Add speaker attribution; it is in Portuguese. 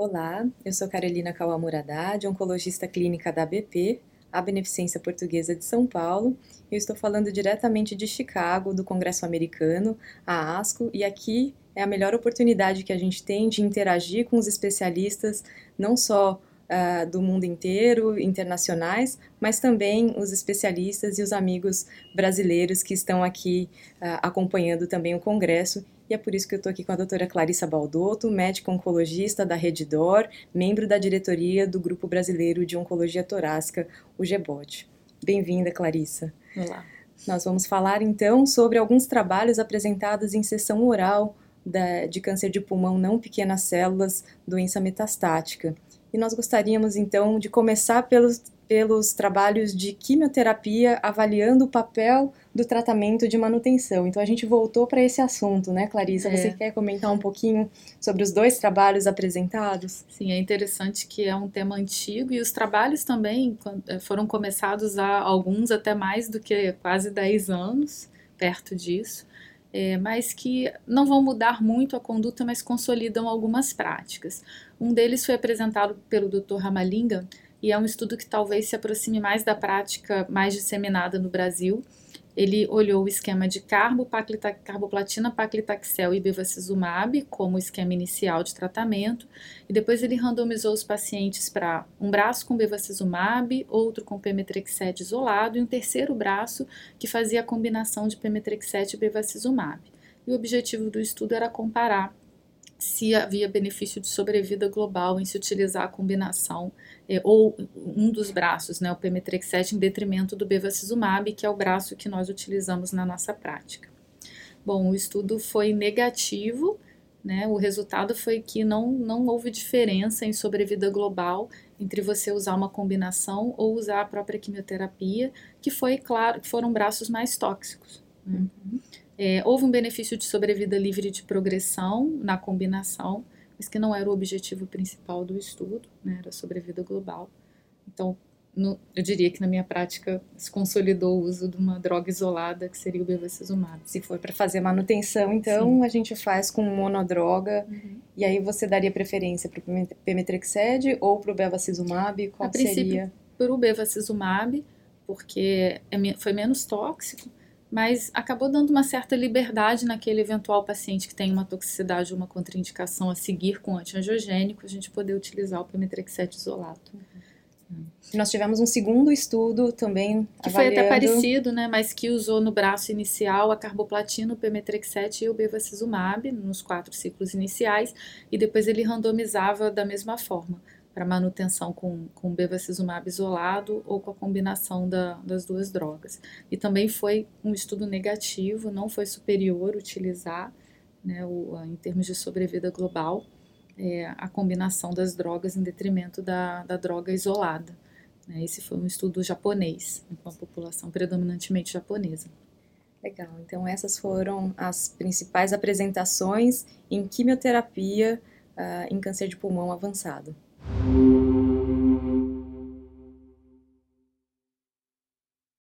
Speaker 1: Olá, eu sou Carolina Kawamura Haddad, oncologista clínica da ABP, a Beneficência Portuguesa de São Paulo. Eu estou falando diretamente de Chicago, do Congresso Americano, a ASCO, e aqui é a melhor oportunidade que a gente tem de interagir com os especialistas, não só uh, do mundo inteiro, internacionais, mas também os especialistas e os amigos brasileiros que estão aqui uh, acompanhando também o Congresso. E é por isso que eu estou aqui com a doutora Clarissa Baldotto, médica oncologista da Reddor, membro da diretoria do Grupo Brasileiro de Oncologia Torácica, o GEBOT. Bem-vinda, Clarissa.
Speaker 2: Olá.
Speaker 1: Nós vamos falar então sobre alguns trabalhos apresentados em sessão oral da, de câncer de pulmão não pequenas células, doença metastática. E nós gostaríamos então de começar pelos, pelos trabalhos de quimioterapia avaliando o papel do tratamento de manutenção. Então a gente voltou para esse assunto, né, Clarissa? É. Você quer comentar um pouquinho sobre os dois trabalhos apresentados?
Speaker 2: Sim, é interessante que é um tema antigo e os trabalhos também eh, foram começados há alguns até mais do que quase 10 anos, perto disso é, mas que não vão mudar muito a conduta, mas consolidam algumas práticas. Um deles foi apresentado pelo Dr. Ramalinga e é um estudo que talvez se aproxime mais da prática mais disseminada no Brasil, ele olhou o esquema de carbo, paclita, carboplatina, paclitaxel e bevacizumab como esquema inicial de tratamento, e depois ele randomizou os pacientes para um braço com bevacizumab, outro com pemetrexed isolado e um terceiro braço que fazia a combinação de pemetrexed e bevacizumab. E o objetivo do estudo era comparar se havia benefício de sobrevida global em se utilizar a combinação é, ou um dos braços, né, o Pemetrexed, em detrimento do bevacizumab, que é o braço que nós utilizamos na nossa prática. Bom, o estudo foi negativo, né, o resultado foi que não, não houve diferença em sobrevida global entre você usar uma combinação ou usar a própria quimioterapia, que foi claro que foram braços mais tóxicos. Né? Uhum. É, houve um benefício de sobrevida livre de progressão na combinação, mas que não era o objetivo principal do estudo, né, era a sobrevida global. Então, no, eu diria que na minha prática se consolidou o uso de uma droga isolada, que seria o bevacizumab.
Speaker 1: Se for para fazer manutenção, então Sim. a gente faz com monodroga, uhum. e aí você daria preferência para o pemetrexed ou para o bevacizumab? Qual
Speaker 2: a
Speaker 1: seria?
Speaker 2: Para o bevacizumab, porque é, foi menos tóxico, mas acabou dando uma certa liberdade naquele eventual paciente que tem uma toxicidade ou uma contraindicação a seguir com antiangiogênico, a gente poder utilizar o pemetrexed isolado.
Speaker 1: Uhum. Nós tivemos um segundo estudo também
Speaker 2: que avaliando... foi até parecido, né, mas que usou no braço inicial a carboplatina, o pemetrexed e o bevacizumab nos quatro ciclos iniciais e depois ele randomizava da mesma forma para manutenção com, com bevacizumab isolado ou com a combinação da, das duas drogas. E também foi um estudo negativo, não foi superior utilizar, né, o, em termos de sobrevida global, é, a combinação das drogas em detrimento da, da droga isolada. Né. Esse foi um estudo japonês, com a população predominantemente japonesa.
Speaker 1: Legal, então essas foram as principais apresentações em quimioterapia uh, em câncer de pulmão avançado. Thank you.